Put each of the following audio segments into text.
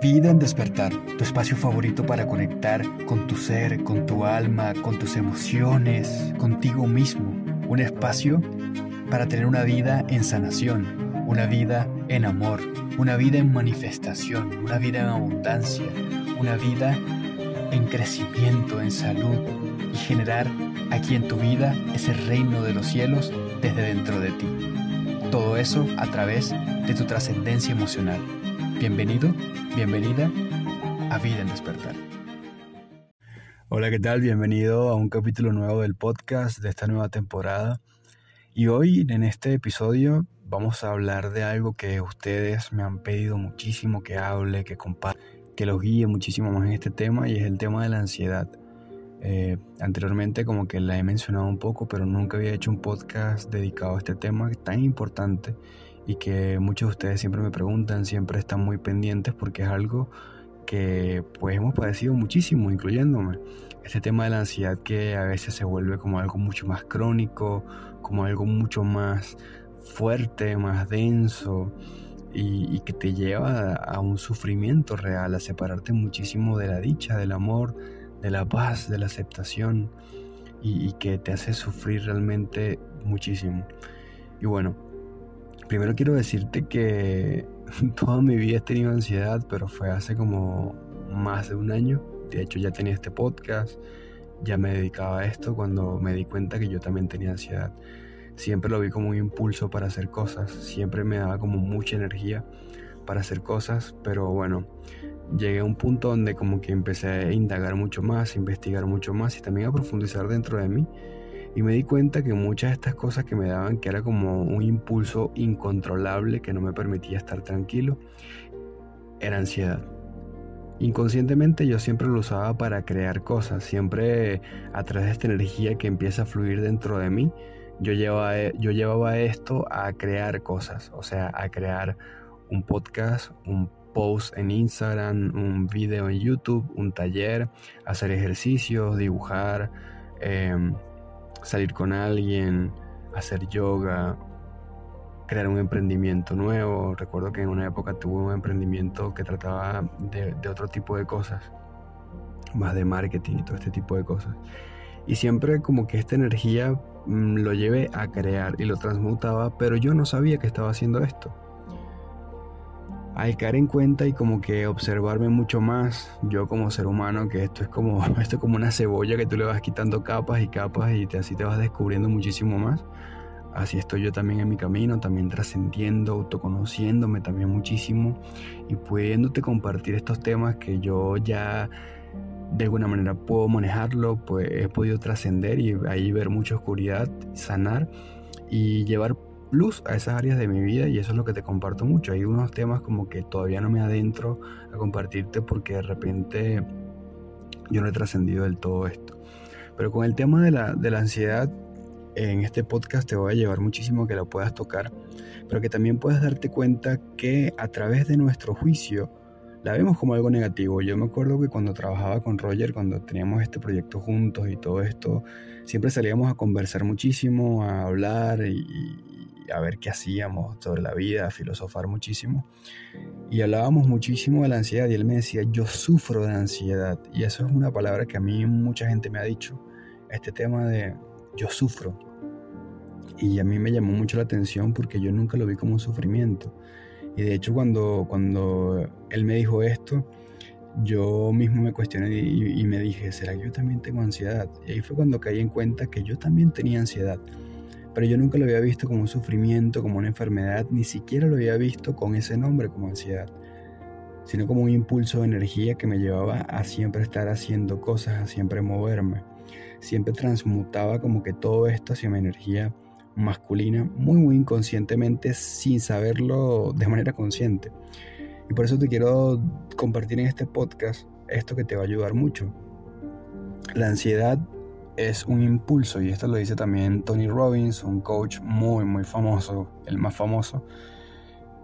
Vida en despertar, tu espacio favorito para conectar con tu ser, con tu alma, con tus emociones, contigo mismo. Un espacio para tener una vida en sanación, una vida en amor, una vida en manifestación, una vida en abundancia, una vida en crecimiento, en salud y generar aquí en tu vida ese reino de los cielos desde dentro de ti. Todo eso a través de tu trascendencia emocional. Bienvenido, bienvenida a Vida en Despertar. Hola, ¿qué tal? Bienvenido a un capítulo nuevo del podcast de esta nueva temporada. Y hoy en este episodio vamos a hablar de algo que ustedes me han pedido muchísimo que hable, que comparta, que los guíe muchísimo más en este tema y es el tema de la ansiedad. Eh, anteriormente como que la he mencionado un poco, pero nunca había hecho un podcast dedicado a este tema tan importante y que muchos de ustedes siempre me preguntan, siempre están muy pendientes porque es algo que pues hemos padecido muchísimo, incluyéndome. Este tema de la ansiedad que a veces se vuelve como algo mucho más crónico, como algo mucho más fuerte, más denso y, que te lleva a, un sufrimiento real, a separarte muchísimo de la dicha, del amor, de la paz, de la aceptación y, y que te hace sufrir realmente muchísimo. Y bueno, Primero quiero decirte que toda mi vida he tenido ansiedad, pero fue hace como más de un año. De hecho ya tenía este podcast, ya me dedicaba a esto cuando me di cuenta que yo también tenía ansiedad. Siempre lo vi como un impulso para hacer cosas, siempre me daba como mucha energía para hacer cosas, pero bueno, llegué a un punto donde como que empecé a indagar mucho más, a investigar mucho más y también a profundizar dentro de mí y me di cuenta que muchas de estas cosas que me daban, que era como un impulso incontrolable que no me permitía estar tranquilo, era ansiedad. Inconscientemente yo siempre lo usaba para crear cosas, siempre a través de esta energía que empieza a fluir dentro de mí, yo llevaba, yo llevaba esto a crear cosas, o sea, a crear un podcast, un post en Instagram, un video en YouTube, un taller, hacer ejercicios, dibujar, eh, salir con alguien, hacer yoga, crear un emprendimiento nuevo. Recuerdo que en una época tuve un emprendimiento que trataba de, otro tipo de cosas, más de marketing y todo este tipo de cosas. Y siempre como que esta energía mm, lo llevé a crear y lo transmutaba, pero yo no sabía que estaba haciendo esto al caer en cuenta y como que observarme mucho más, yo como ser humano, que esto es como, esto es como una cebolla que tú le vas quitando capas y capas y te, así te vas descubriendo muchísimo más. Así estoy yo también en mi camino, también trascendiendo, autoconociéndome también muchísimo y pudiéndote compartir estos temas que yo ya de alguna manera puedo manejarlo, pues he podido trascender y ahí ver mucha oscuridad, sanar y llevar luz a esas áreas de mi vida y eso es lo que te comparto mucho. Hay unos temas como que todavía no me adentro a compartirte porque de repente yo no he trascendido del todo esto. Pero con el tema de la, de la ansiedad, en este podcast te voy a llevar muchísimo que lo puedas tocar, pero que también puedas darte cuenta que a través de nuestro juicio la vemos como algo negativo. Yo me acuerdo que cuando trabajaba con Roger, cuando teníamos este proyecto juntos y todo esto, siempre salíamos a conversar muchísimo, a hablar y, a ver qué hacíamos sobre la vida, a filosofar muchísimo. Y hablábamos muchísimo de la ansiedad y él me decía, yo sufro de ansiedad. Y eso es una palabra que a mí mucha gente me ha dicho, este tema de yo sufro. Y a mí me llamó mucho la atención porque yo nunca lo vi como un sufrimiento. Y de hecho cuando, cuando él me dijo esto, yo mismo me cuestioné y, y, me dije, ¿será que yo también tengo ansiedad? Y ahí fue cuando caí en cuenta que yo también tenía ansiedad pero yo nunca lo había visto como un sufrimiento, como una enfermedad, ni siquiera lo había visto con ese nombre como ansiedad, sino como un impulso de energía que me llevaba a siempre estar haciendo cosas, a siempre moverme. Siempre transmutaba como que todo esto hacia mi energía masculina, muy muy inconscientemente, sin saberlo de manera consciente. Y por eso te quiero compartir en este podcast esto que te va a ayudar mucho. La ansiedad es un impulso, y esto lo dice también Tony Robbins, un coach muy, muy famoso, el más famoso.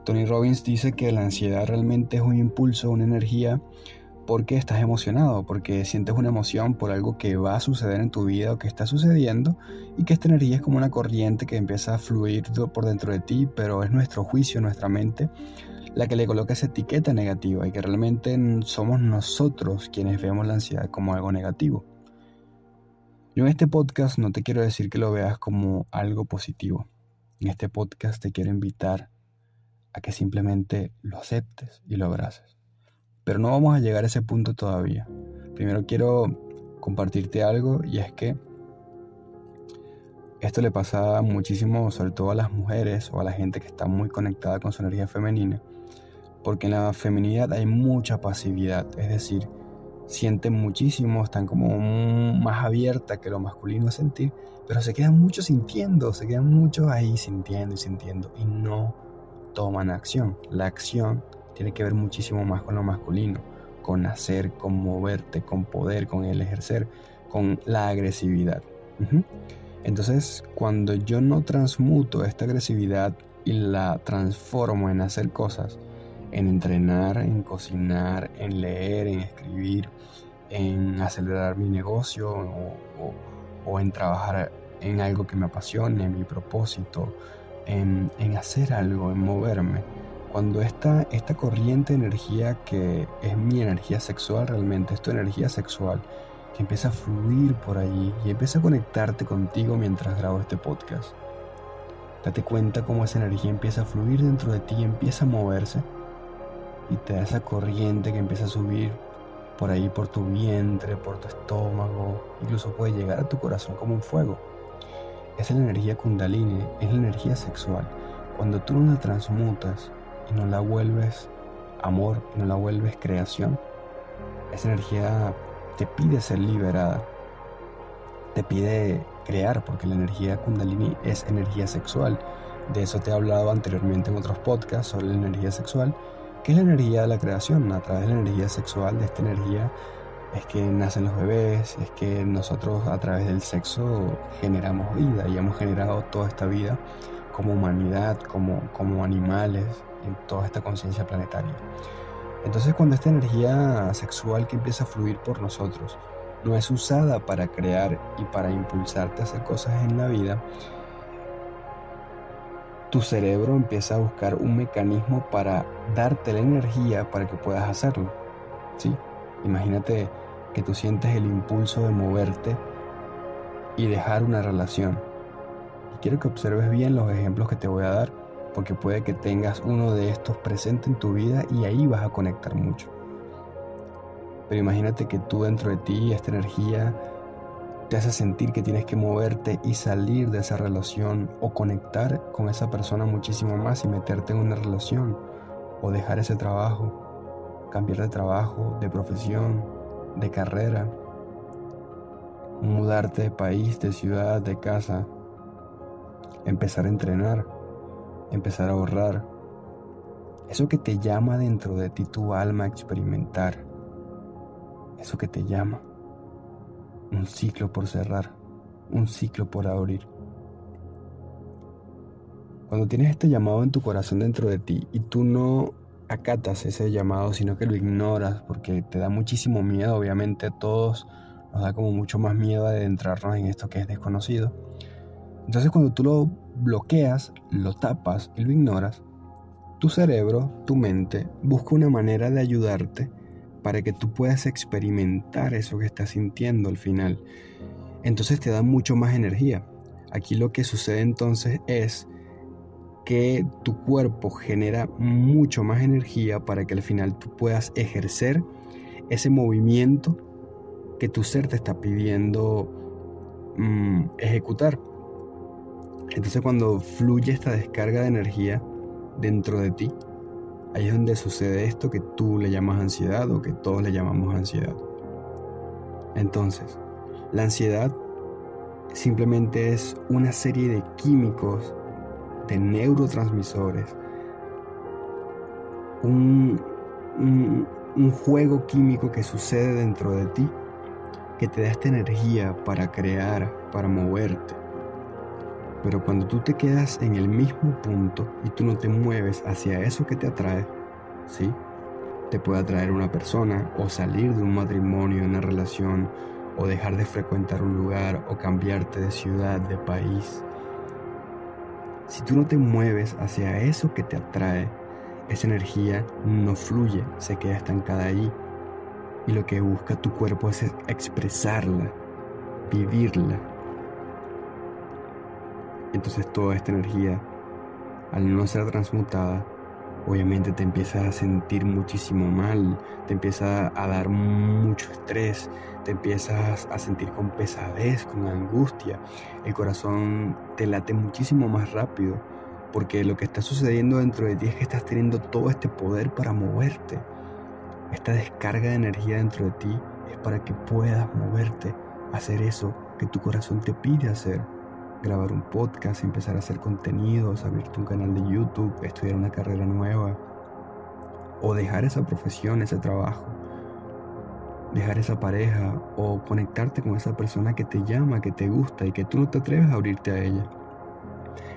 Tony Robbins dice que la ansiedad realmente es un impulso, una energía, porque estás emocionado, porque sientes una emoción por algo que va a suceder en tu vida o que está sucediendo, y que esta energía es como una corriente que empieza a fluir por dentro de ti, pero es nuestro juicio, nuestra mente, la que le coloca esa etiqueta negativa y que realmente somos nosotros quienes vemos la ansiedad como algo negativo. Yo en este podcast no te quiero decir que lo veas como algo positivo. En este podcast te quiero invitar a que simplemente lo aceptes y lo abraces. Pero no vamos a llegar a ese punto todavía. Primero quiero compartirte algo y es que esto le pasa muchísimo, sobre todo a las mujeres o a la gente que está muy conectada con su energía femenina, porque en la feminidad hay mucha pasividad, es decir, sienten muchísimo, están como más abierta que lo masculino a sentir, pero se quedan mucho sintiendo, se quedan mucho ahí sintiendo y sintiendo y no toman acción. La acción tiene que ver muchísimo más con lo masculino, con hacer, con moverte, con poder, con el ejercer, con la agresividad. Entonces, cuando yo no transmuto esta agresividad y la transformo en hacer cosas, en entrenar, en cocinar, en leer, en escribir, en acelerar mi negocio o, en trabajar en algo que me apasione, en mi propósito, en, hacer algo, en moverme. Cuando esta, esta corriente de energía que es mi energía sexual realmente, es energía sexual, que empieza a fluir por allí y empieza a conectarte contigo mientras grabo este podcast. Date cuenta cómo esa energía empieza a fluir dentro de ti empieza a moverse y te da esa corriente que empieza a subir por ahí por tu vientre, por tu estómago, incluso puede llegar a tu corazón como un fuego. Esa es la energía kundalini, es la energía sexual. Cuando tú no la transmutas y no la vuelves amor, no la vuelves creación, esa energía te pide ser liberada, te pide crear, porque la energía kundalini es energía sexual. De eso te he hablado anteriormente en otros podcasts sobre la energía sexual, que es la energía de la creación. A través de la energía sexual, de esta energía, es que nacen los bebés, es que nosotros a través del sexo generamos vida y hemos generado toda esta vida como humanidad, como, como animales, en toda esta conciencia planetaria. Entonces cuando esta energía sexual que empieza a fluir por nosotros no es usada para crear y para impulsarte a hacer cosas en la vida, tu cerebro empieza a buscar un mecanismo para darte la energía para que puedas hacerlo. ¿sí? Imagínate que tú sientes el impulso de moverte y dejar una relación. Y quiero que observes bien los ejemplos que te voy a dar porque puede que tengas uno de estos presente en tu vida y ahí vas a conectar mucho. Pero imagínate que tú dentro de ti, esta energía te hace sentir que tienes que moverte y salir de esa relación o conectar con esa persona muchísimo más y meterte en una relación o dejar ese trabajo, cambiar de trabajo, de profesión, de carrera, mudarte de país, de ciudad, de casa, empezar a entrenar empezar a ahorrar. Eso que te llama dentro de ti tu alma a experimentar. Eso que te llama. Un ciclo por cerrar. Un ciclo por abrir. Cuando tienes este llamado en tu corazón dentro de ti y tú no acatas ese llamado, sino que lo ignoras porque te da muchísimo miedo, obviamente a todos nos da como mucho más miedo de adentrarnos en esto que es desconocido. Entonces cuando tú lo bloqueas, lo tapas y lo ignoras, tu cerebro, tu mente, busca una manera de ayudarte para que tú puedas experimentar eso que estás sintiendo al final. Entonces te da mucho más energía. Aquí lo que sucede entonces es que tu cuerpo genera mucho más energía para que al final tú puedas ejercer ese movimiento que tu ser te está pidiendo mm, ejecutar. Entonces cuando fluye esta descarga de energía dentro de ti, ahí es donde sucede esto que tú le llamas ansiedad o que todos le llamamos ansiedad. Entonces, la ansiedad simplemente es una serie de químicos, de neurotransmisores, un, un, juego químico que sucede dentro de ti que te da esta energía para crear, para moverte. Pero cuando tú te quedas en el mismo punto y tú no te mueves hacia eso que te atrae, ¿sí? Te puede atraer una persona o salir de un matrimonio, una relación, o dejar de frecuentar un lugar o cambiarte de ciudad, de país. Si tú no te mueves hacia eso que te atrae esa energía no fluye, se queda estancada ahí. Y lo que busca tu cuerpo es expresarla, vivirla. Entonces toda esta energía, al no ser transmutada, obviamente te empiezas a sentir muchísimo mal, te empieza a dar mucho estrés, te empiezas a sentir con pesadez, con angustia, el corazón te late muchísimo más rápido, porque lo que está sucediendo dentro de ti es que estás teniendo todo este poder para moverte. Esta descarga de energía dentro de ti es para que puedas moverte, hacer eso que tu corazón te pide hacer grabar un podcast, empezar a hacer contenidos, abrirte un canal de YouTube, estudiar una carrera nueva o dejar esa profesión, ese trabajo, dejar esa pareja o conectarte con esa persona que te llama, que te gusta y que tú no te atreves a abrirte a ella.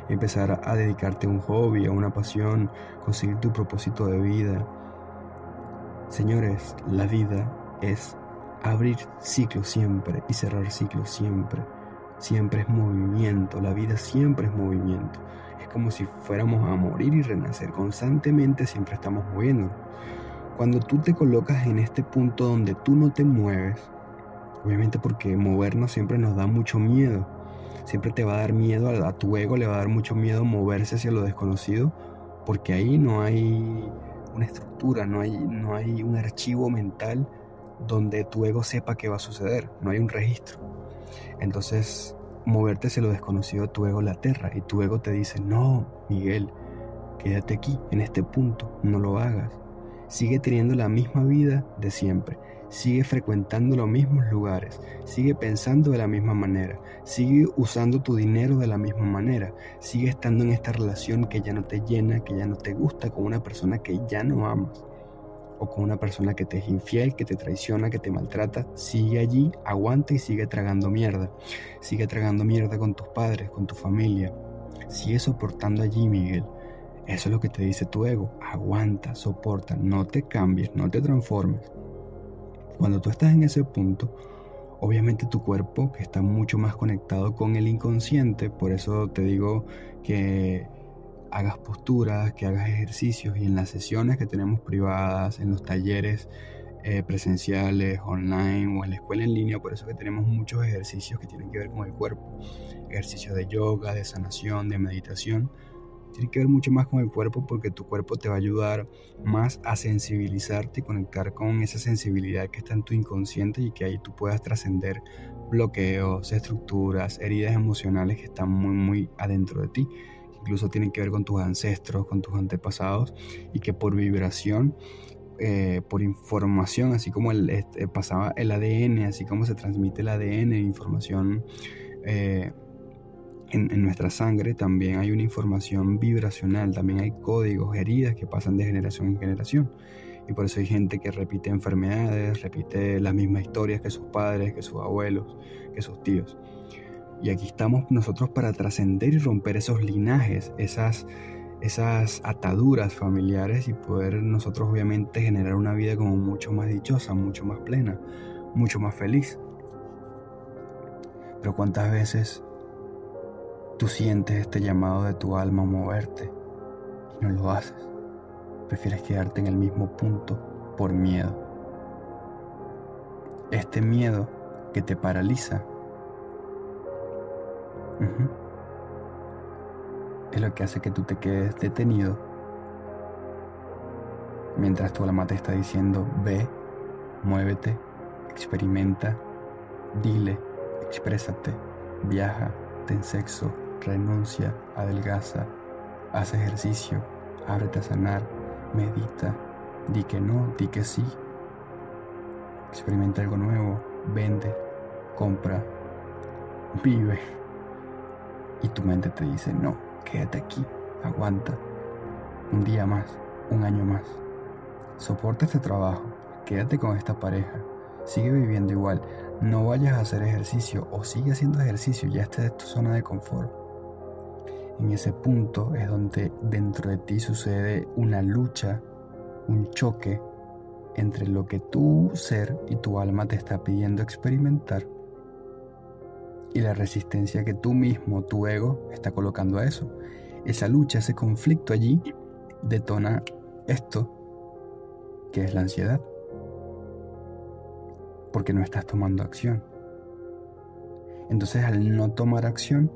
Empezar a dedicarte a un hobby, a una pasión, conseguir tu propósito de vida. Señores, la vida es abrir ciclos siempre y cerrar ciclos siempre siempre es movimiento, la vida siempre es movimiento. Es como si fuéramos a morir y renacer, constantemente siempre estamos moviendo. Cuando tú te colocas en este punto donde tú no te mueves, obviamente porque movernos siempre nos da mucho miedo, siempre te va a dar miedo, a, tu ego le va a dar mucho miedo moverse hacia lo desconocido, porque ahí no hay una estructura, no hay, no hay un archivo mental donde tu ego sepa qué va a suceder, no hay un registro. Entonces, moverte hacia lo desconocido, tu ego la aterra y tu ego te dice, no, Miguel, quédate aquí, en este punto, no lo hagas. Sigue teniendo la misma vida de siempre, sigue frecuentando los mismos lugares, sigue pensando de la misma manera, sigue usando tu dinero de la misma manera, sigue estando en esta relación que ya no te llena, que ya no te gusta, con una persona que ya no amas o con una persona que te es infiel, que te traiciona, que te maltrata, sigue allí, aguanta y sigue tragando mierda. Sigue tragando mierda con tus padres, con tu familia. Sigue soportando allí, Miguel. Eso es lo que te dice tu ego. Aguanta, soporta, no te cambies, no te transformes. Cuando tú estás en ese punto, obviamente tu cuerpo, que está mucho más conectado con el inconsciente, por eso te digo que hagas posturas, que hagas ejercicios y en las sesiones que tenemos privadas, en los talleres eh, presenciales, online o en la escuela en línea, por eso que tenemos muchos ejercicios que tienen que ver con el cuerpo, ejercicios de yoga, de sanación, de meditación. Tiene que ver mucho más con el cuerpo porque tu cuerpo te va a ayudar más a sensibilizarte y conectar con esa sensibilidad que está en tu inconsciente y que ahí tú puedas trascender bloqueos, estructuras, heridas emocionales que están muy, muy adentro de ti incluso tienen que ver con tus ancestros, con tus antepasados, y que por vibración, eh, por información, así como el, este, pasaba el ADN, así como se transmite el ADN, información eh, en, en, nuestra sangre, también hay una información vibracional, también hay códigos, heridas que pasan de generación en generación. Y por eso hay gente que repite enfermedades, repite las mismas historias que sus padres, que sus abuelos, que sus tíos. Y aquí estamos nosotros para trascender y romper esos linajes, esas, esas ataduras familiares y poder nosotros obviamente generar una vida como mucho más dichosa, mucho más plena, mucho más feliz. Pero cuántas veces tú sientes este llamado de tu alma a moverte y no lo haces. Prefieres quedarte en el mismo punto por miedo. Este miedo que te paraliza es lo que hace que tú te quedes detenido mientras tu alma te está diciendo ve, muévete, experimenta, dile, exprésate, viaja, ten sexo, renuncia, adelgaza, haz ejercicio, ábrete a sanar, medita, di que no, di que sí, experimenta algo nuevo, vende, compra, vive. Y tu mente te dice, no, quédate aquí, aguanta. Un día más, un año más. Soporta este trabajo, quédate con esta pareja, sigue viviendo igual, no vayas a hacer ejercicio o sigue haciendo ejercicio, ya estés de tu zona de confort. En ese punto es donde dentro de ti sucede una lucha, un choque entre lo que tu ser y tu alma te está pidiendo experimentar y la resistencia que tú mismo, tu ego, está colocando a eso. Esa lucha, ese conflicto allí detona esto, que es la ansiedad, porque no estás tomando acción. Entonces al no tomar acción,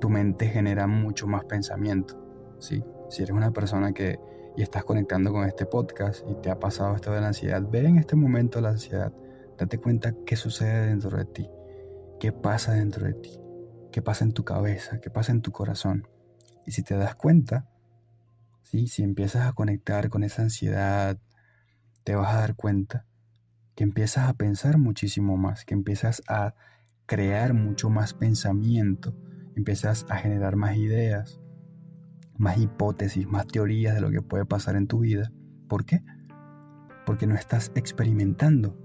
tu mente genera mucho más pensamiento. ¿sí? Si eres una persona que y estás conectando con este podcast y te ha pasado esto de la ansiedad, ve en este momento la ansiedad, date cuenta qué sucede dentro de ti, qué pasa dentro de ti, qué pasa en tu cabeza, qué pasa en tu corazón. Y si te das cuenta, ¿sí? si empiezas a conectar con esa ansiedad, te vas a dar cuenta que empiezas a pensar muchísimo más, que empiezas a crear mucho más pensamiento, empiezas a generar más ideas, más hipótesis, más teorías de lo que puede pasar en tu vida. ¿Por qué? Porque no estás experimentando.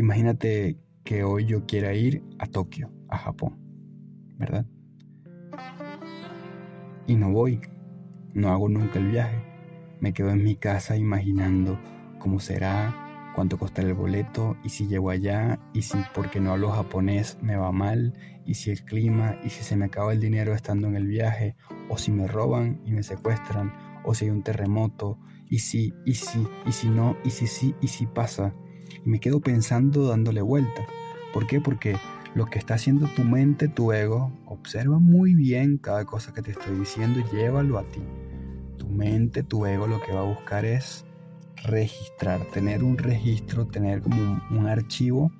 Imagínate que hoy yo quiera ir a Tokio, a Japón, ¿verdad? Y no voy, no hago nunca el viaje. Me quedo en mi casa imaginando cómo será, cuánto costará el boleto y si llego allá y si porque no hablo japonés me va mal y si el clima y si se me acaba el dinero estando en el viaje o si me roban y me secuestran o si hay un terremoto y si y si y si no y si sí y si pasa y me quedo pensando dándole vuelta. ¿Por qué? Porque lo que está haciendo tu mente, tu ego, observa muy bien cada cosa que te estoy diciendo llévalo a ti. Tu mente, tu ego lo que va a buscar es registrar, tener un registro, tener como un, archivo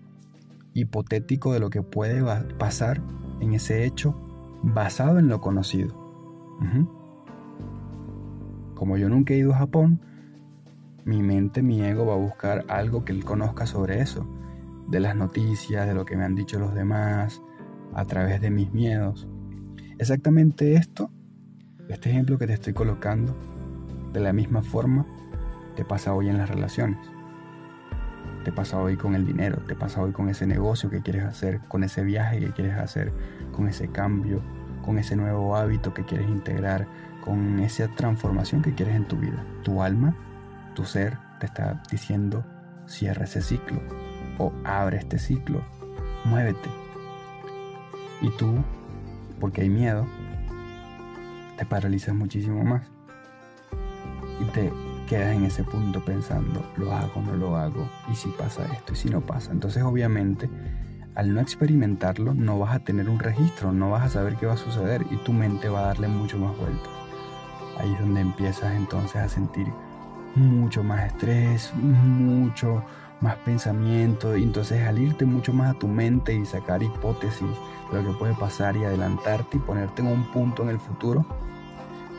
hipotético de lo que puede pasar en ese hecho basado en lo conocido. Como yo nunca he ido a Japón, mi mente, mi ego va a buscar algo que él conozca sobre eso, de las noticias, de lo que me han dicho los demás, a través de mis miedos. Exactamente esto, este ejemplo que te estoy colocando, de la misma forma, te pasa hoy en las relaciones. Te pasa hoy con el dinero, te pasa hoy con ese negocio que quieres hacer, con ese viaje que quieres hacer, con ese cambio, con ese nuevo hábito que quieres integrar, con esa transformación que quieres en tu vida. Tu alma, tu ser te está diciendo cierra ese ciclo o abre este ciclo, muévete. Y tú, porque hay miedo, te paralizas muchísimo más y te quedas en ese punto pensando, lo hago, no lo hago, y si pasa esto, y si no pasa. Entonces obviamente, al no experimentarlo, no vas a tener un registro, no vas a saber qué va a suceder y tu mente va a darle mucho más vueltas. Ahí es donde empiezas entonces a sentir mucho más estrés, mucho más pensamiento, y entonces al irte mucho más a tu mente y sacar hipótesis de lo que puede pasar y adelantarte y ponerte en un punto en el futuro,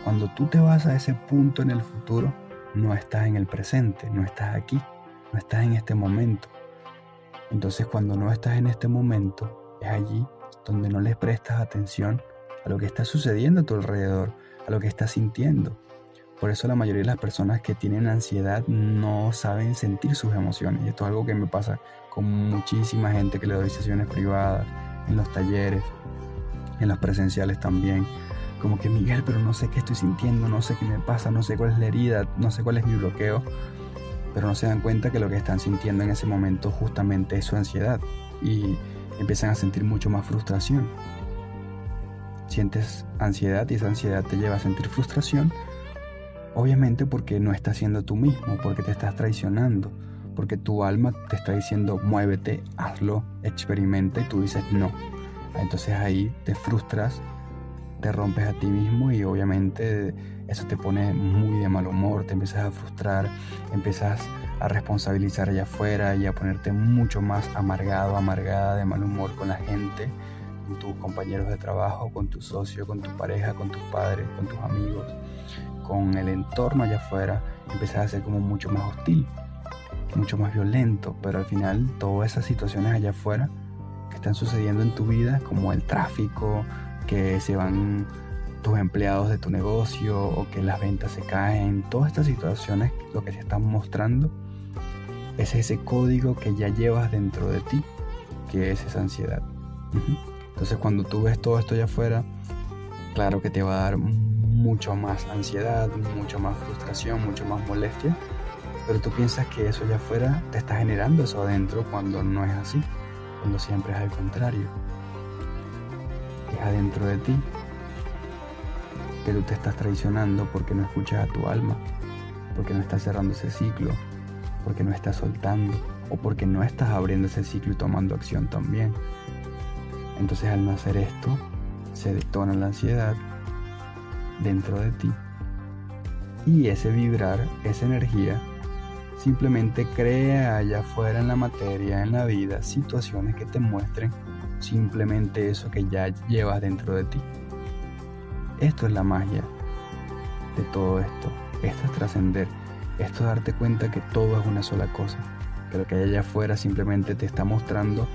cuando tú te vas a ese punto en el futuro, no estás en el presente, no estás aquí, no estás en este momento. Entonces cuando no estás en este momento, es allí donde no le prestas atención a lo que está sucediendo a tu alrededor, a lo que estás sintiendo. Por eso la mayoría de las personas que tienen ansiedad no saben sentir sus emociones. Y esto es algo que me pasa con muchísima gente que le doy sesiones privadas, en los talleres, en los presenciales también como que Miguel, pero no sé qué estoy sintiendo, no sé qué me pasa, no sé cuál es la herida, no sé cuál es mi bloqueo, pero no se dan cuenta que lo que están sintiendo en ese momento justamente es su ansiedad y empiezan a sentir mucho más frustración. Sientes ansiedad y esa ansiedad te lleva a sentir frustración, obviamente porque no estás siendo tú mismo, porque te estás traicionando, porque tu alma te está diciendo muévete, hazlo, experimenta y tú dices no. Entonces ahí te frustras te rompes a ti mismo y obviamente eso te pone muy de mal humor, te empiezas a frustrar, empiezas a responsabilizar allá afuera y a ponerte mucho más amargado, amargada de mal humor con la gente, con tus compañeros de trabajo, con tu socio, con tu pareja, con tus padres, con tus amigos, con el entorno allá afuera, empiezas a ser como mucho más hostil, mucho más violento, pero al final todas esas situaciones allá afuera que están sucediendo en tu vida, como el tráfico, que se van tus empleados de tu negocio o que las ventas se caen, todas estas situaciones lo que te están mostrando es ese código que ya llevas dentro de ti, que es esa ansiedad. Entonces cuando tú ves todo esto allá afuera, claro que te va a dar mucho más ansiedad, mucho más frustración, mucho más molestia, pero tú piensas que eso allá afuera te está generando eso adentro cuando no es así, cuando siempre es al contrario adentro de ti que tú te estás traicionando porque no escuchas a tu alma, porque no estás cerrando ese ciclo, porque no estás soltando o porque no estás abriendo ese ciclo y tomando acción también. Entonces al no hacer esto, se detona la ansiedad dentro de ti y ese vibrar, esa energía, simplemente crea allá afuera en la materia, en la vida, situaciones que te muestren simplemente eso que ya llevas dentro de ti. Esto es la magia de todo esto. Esto es trascender. Esto es darte cuenta que todo es una sola cosa. Que lo que hay allá afuera simplemente te está mostrando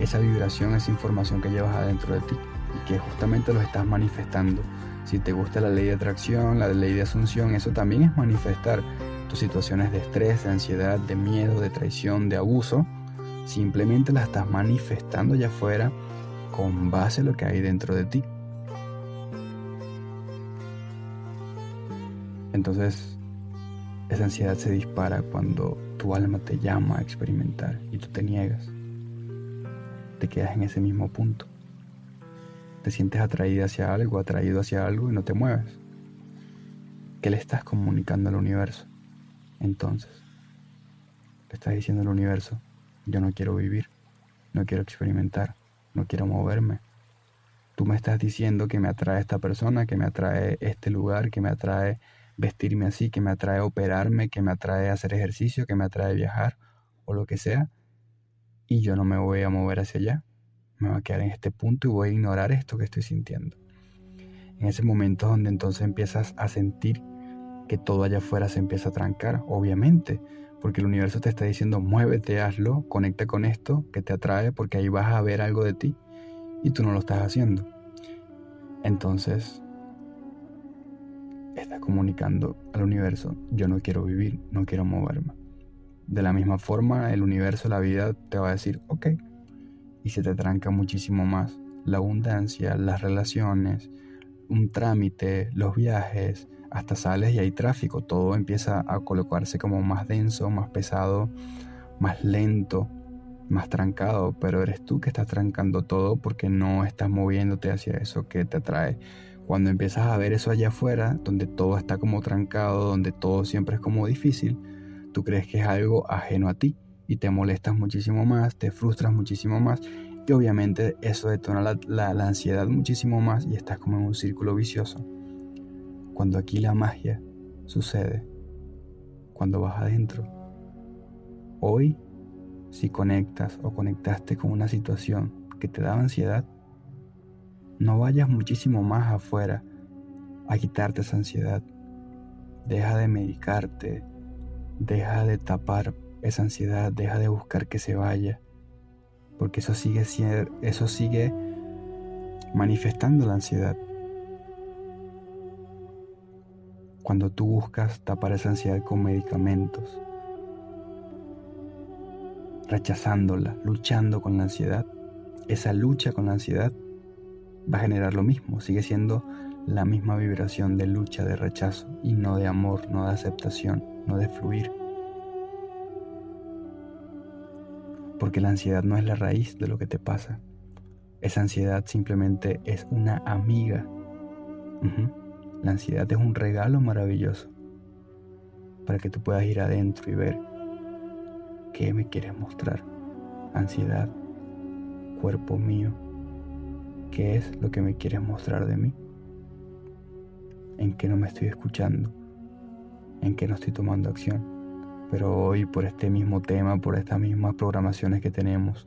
esa vibración, esa información que llevas adentro de ti. Y que justamente lo estás manifestando. Si te gusta la ley de atracción, la ley de asunción, eso también es manifestar tus situaciones de estrés, de ansiedad, de miedo, de traición, de abuso. Simplemente las estás manifestando allá afuera con base a lo que hay dentro de ti. Entonces, esa ansiedad se dispara cuando tu alma te llama a experimentar y tú te niegas. Te quedas en ese mismo punto. Te sientes atraída hacia algo, atraído hacia algo y no te mueves. ¿Qué le estás comunicando al universo? Entonces, le estás diciendo al universo, yo no quiero vivir, no quiero experimentar, no quiero moverme. Tú me estás diciendo que me atrae esta persona, que me atrae este lugar, que me atrae vestirme así, que me atrae operarme, que me atrae hacer ejercicio, que me atrae viajar o lo que sea, y yo no me voy a mover hacia allá. Me voy a quedar en este punto y voy a ignorar esto que estoy sintiendo. En ese momento donde entonces empiezas a sentir que todo allá afuera se empieza a trancar, obviamente, porque el universo te está diciendo muévete, hazlo, conecta con esto que te atrae, porque ahí vas a ver algo de ti y tú no lo estás haciendo. Entonces estás comunicando al universo, yo no quiero vivir, no quiero moverme. De la misma forma, el universo, la vida te va a decir, ok, y se te tranca muchísimo más. La abundancia, las relaciones, un trámite, los viajes, hasta sales y hay tráfico, todo empieza a colocarse como más denso, más pesado, más lento, más trancado, pero eres tú que estás trancando todo porque no estás moviéndote hacia eso que te atrae. Cuando empiezas a ver eso allá afuera, donde todo está como trancado, donde todo siempre es como difícil, tú crees que es algo ajeno a ti y te molestas muchísimo más, te frustras muchísimo más y obviamente eso detona la, ansiedad muchísimo más y estás como en un círculo vicioso. Cuando aquí la magia sucede, cuando vas adentro. Hoy, si conectas o conectaste con una situación que te da ansiedad, no vayas muchísimo más afuera a quitarte esa ansiedad. Deja de medicarte, deja de tapar esa ansiedad, deja de buscar que se vaya, porque eso sigue, eso sigue manifestando la ansiedad. Cuando tú buscas tapar esa ansiedad con medicamentos, rechazándola, luchando con la ansiedad, esa lucha con la ansiedad va a generar lo mismo, sigue siendo la misma vibración de lucha, de rechazo y no de amor, no de aceptación, no de fluir. Porque la ansiedad no es la raíz de lo que te pasa. Esa ansiedad simplemente es una amiga. La ansiedad es un regalo maravilloso para que tú puedas ir adentro y ver qué me quieres mostrar. Ansiedad, cuerpo mío, ¿qué es lo que me quieres mostrar de mí? ¿En qué no me estoy escuchando? ¿En qué no estoy tomando acción? Pero hoy por este mismo tema, por estas mismas programaciones que tenemos,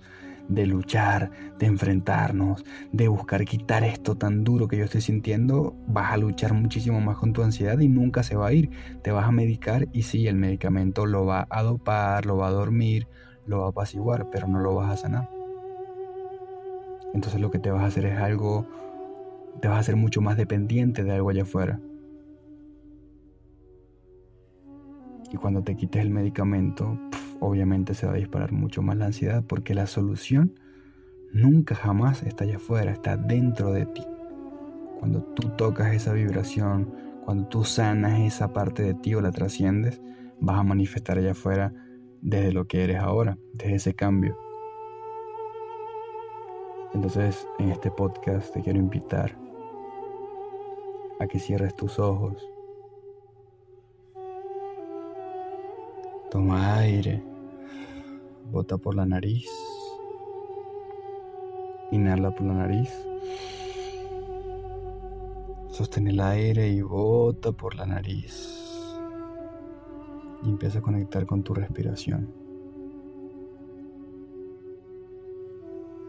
de luchar, de enfrentarnos, de buscar quitar esto tan duro que yo estoy sintiendo, vas a luchar muchísimo más con tu ansiedad y nunca se va a ir. Te vas a medicar y sí, el medicamento lo va a dopar, lo va a dormir, lo va a apaciguar, pero no lo vas a sanar. Entonces lo que te vas a hacer es algo, te vas a hacer mucho más dependiente de algo allá afuera. Y cuando te quites el medicamento, obviamente se va a disparar mucho más la ansiedad porque la solución nunca jamás está allá afuera, está dentro de ti. Cuando tú tocas esa vibración, cuando tú sanas esa parte de ti o la trasciendes, vas a manifestar allá afuera desde lo que eres ahora, desde ese cambio. Entonces, en este podcast te quiero invitar a que cierres tus ojos. Toma aire, bota por la nariz, inhala por la nariz, sostén el aire y bota por la nariz. Y empieza a conectar con tu respiración.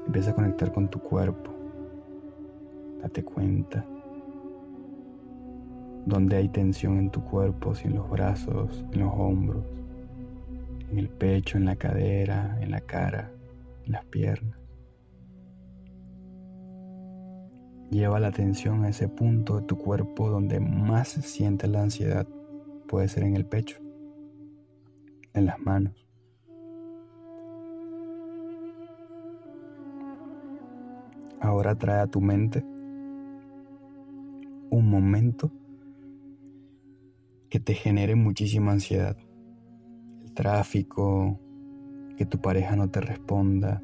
Empieza a conectar con tu cuerpo. Date cuenta donde hay tensión en tu cuerpo, si en los brazos, en los hombros, en el pecho, en la cadera, en la cara, en las piernas. Lleva la atención a ese punto de tu cuerpo donde más sientes la ansiedad. Puede ser en el pecho, en las manos. Ahora trae a tu mente un momento que te genere muchísima ansiedad. Tráfico, que tu pareja no te responda,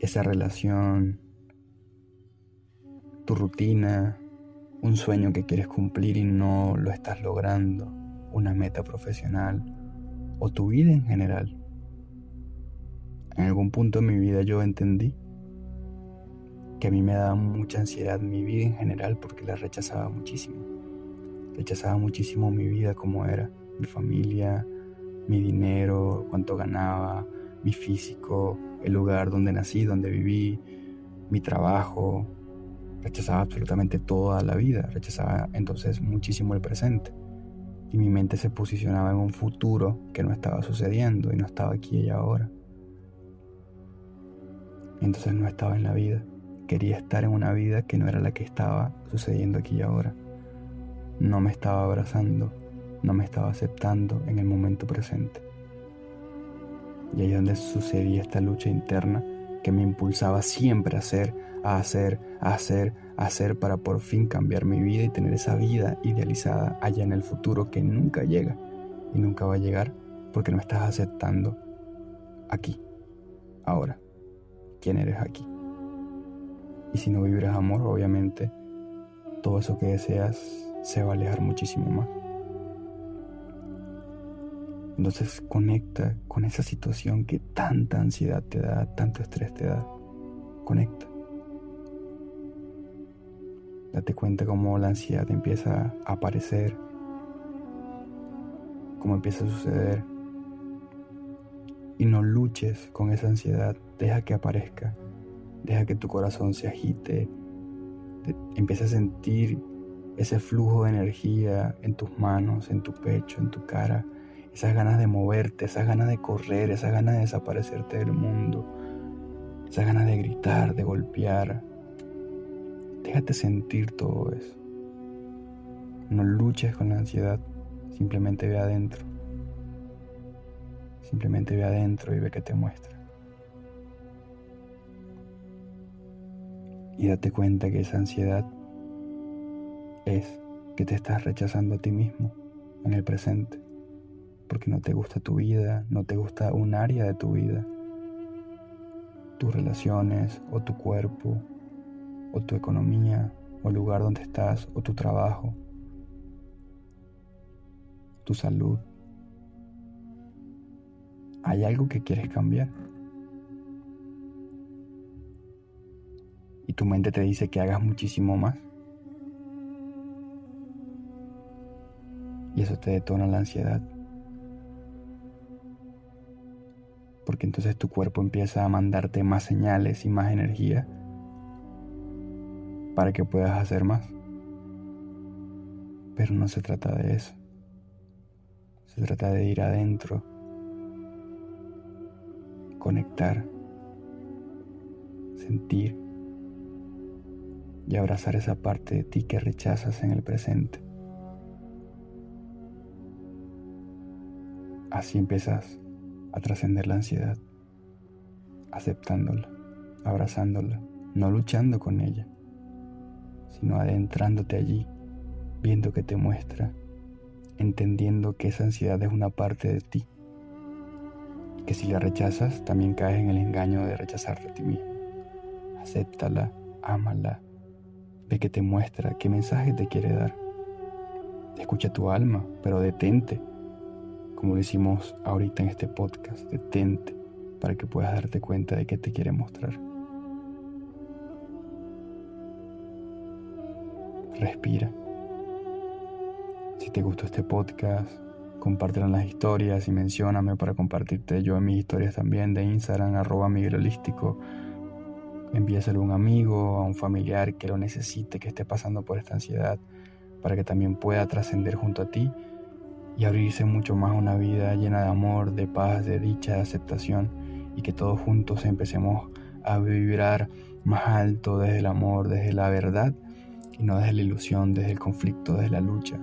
esa relación, tu rutina, un sueño que quieres cumplir y no lo estás logrando, una meta profesional o tu vida en general. En algún punto de mi vida yo entendí que a mí me daba mucha ansiedad mi vida en general porque la rechazaba muchísimo. Rechazaba muchísimo mi vida como era, mi familia, mi dinero, cuánto ganaba, mi físico, el lugar donde nací, donde viví, mi trabajo. Rechazaba absolutamente toda la vida, rechazaba entonces muchísimo el presente. Y mi mente se posicionaba en un futuro que no estaba sucediendo y no estaba aquí y ahora. Entonces no estaba en la vida. Quería estar en una vida que no era la que estaba sucediendo aquí y ahora. No me estaba abrazando, no me estaba aceptando en el momento presente. Y ahí es donde sucedía esta lucha interna que me impulsaba siempre a hacer, a hacer, a hacer, a hacer para por fin cambiar mi vida y tener esa vida idealizada allá en el futuro que nunca llega y nunca va a llegar porque no estás aceptando aquí, ahora, quién eres aquí. Y si no vibras amor, obviamente, todo eso que deseas se va a alejar muchísimo más. Entonces conecta con esa situación que tanta ansiedad te da, tanto estrés te da. Conecta. Date cuenta cómo la ansiedad empieza a aparecer, cómo empieza a suceder. Y no luches con esa ansiedad, deja que aparezca Deja que tu corazón se agite. Empieza a sentir ese flujo de energía en tus manos, en tu pecho, en tu cara. Esas ganas de moverte, esas ganas de correr, esas ganas de desaparecerte del mundo. Esas ganas de gritar, de golpear. Déjate sentir todo eso. No luches con la ansiedad, simplemente ve adentro. Simplemente ve adentro y ve que te muestra. y date cuenta que esa ansiedad es que te estás rechazando a ti mismo en el presente, porque no te gusta tu vida, no te gusta un área de tu vida, tus relaciones o tu cuerpo o tu economía o el lugar donde estás o tu trabajo, tu salud. ¿Hay algo que quieres cambiar? y tu mente te dice que hagas muchísimo más. Y eso te detona la ansiedad. Porque entonces tu cuerpo empieza a mandarte más señales y más energía para que puedas hacer más. Pero no se trata de eso. Se trata de ir adentro, conectar, sentir y abrazar esa parte de ti que rechazas en el presente. Así empiezas a trascender la ansiedad, aceptándola, abrazándola, no luchando con ella, sino adentrándote allí, viendo que te muestra, entendiendo que esa ansiedad es una parte de ti, que si la rechazas también caes en el engaño de rechazarte a ti mismo. Acéptala, ámala, Ve que te muestra, qué mensaje te quiere dar. Escucha tu alma, pero detente, como lo hicimos ahorita en este podcast, detente para que puedas darte cuenta de qué te quiere mostrar. Respira. Si te gustó este podcast, compártelo en las historias y mencióname para compartirte yo mis historias también de Instagram, arroba Miguel Holístico. Envíaselo a un amigo, a un familiar que lo necesite, que esté pasando por esta ansiedad, para que también pueda trascender junto a ti y abrirse mucho más a una vida llena de amor, de paz, de dicha, de aceptación y que todos juntos empecemos a vibrar más alto desde el amor, desde la verdad y no desde la ilusión, desde el conflicto, desde la lucha.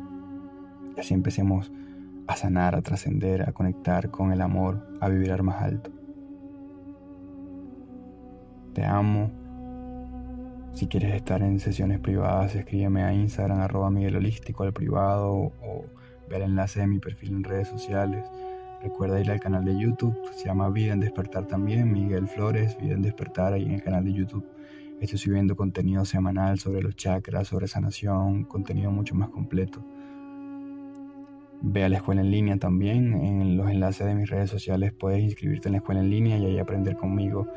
Y así empecemos a sanar, a trascender, a conectar con el amor, a vibrar más alto. Te amo. Si quieres estar en sesiones privadas, escríbeme a Instagram, arroba Miguel Holístico al privado ve el enlace de mi perfil en redes sociales. Recuerda ir al canal de YouTube, se llama Vida en Despertar también, Miguel Flores, Vida en Despertar ahí en el canal de YouTube. Estoy subiendo contenido semanal sobre los chakras, sobre sanación, contenido mucho más completo. Ve a la escuela en línea también. En los enlaces de mis redes sociales puedes inscribirte en la escuela en línea y ahí aprender conmigo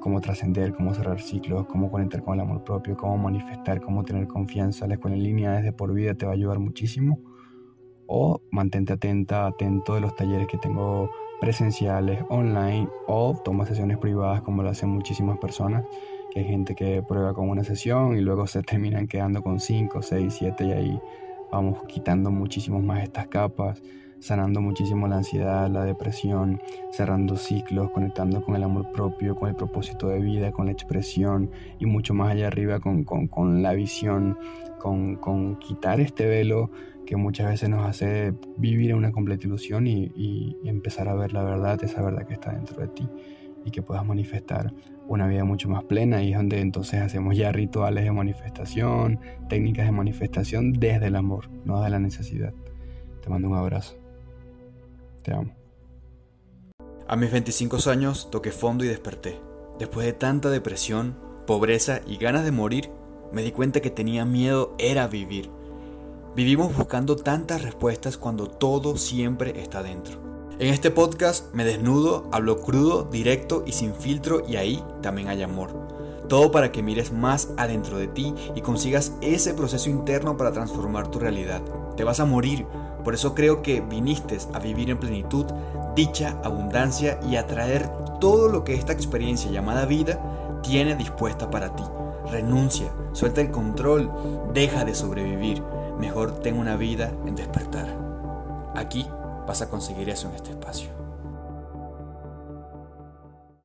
cómo trascender, cómo cerrar ciclos, cómo conectar con el amor propio, cómo manifestar, cómo tener confianza. La escuela en línea desde por vida te va a ayudar muchísimo. O mantente atenta, atento de los talleres que tengo presenciales, online o toma sesiones privadas como lo hacen muchísimas personas hay gente que prueba con una sesión y luego se terminan quedando con 5, 6, 7 y ahí vamos quitando muchísimo más estas capas, sanando muchísimo la ansiedad, la depresión, cerrando ciclos, conectando con el amor propio, con el propósito de vida, con la expresión y mucho más allá arriba con, con, la visión, con, con, quitar este velo que muchas veces nos hace vivir en una completa ilusión y, empezar a ver la verdad, esa verdad que está dentro de ti y que puedas manifestar una vida mucho más plena y es donde entonces hacemos ya rituales de manifestación, técnicas de manifestación desde el amor, no desde la necesidad. Te mando un abrazo. Te amo. A mis 25 años toqué fondo y desperté. Después de tanta depresión, pobreza y ganas de morir, me di cuenta que tenía miedo era vivir. Vivimos buscando tantas respuestas cuando todo siempre está dentro. En este podcast me desnudo, hablo crudo, directo y sin filtro y ahí también hay amor. Todo para que mires más adentro de ti y consigas ese proceso interno para transformar tu realidad. Te vas a morir, por eso creo que viniste a vivir en plenitud, dicha, abundancia y atraer todo lo que esta experiencia llamada vida tiene dispuesta para ti. Renuncia, suelta el control, deja de sobrevivir. Mejor ten una vida en despertar. Aquí vas a conseguir eso en este espacio.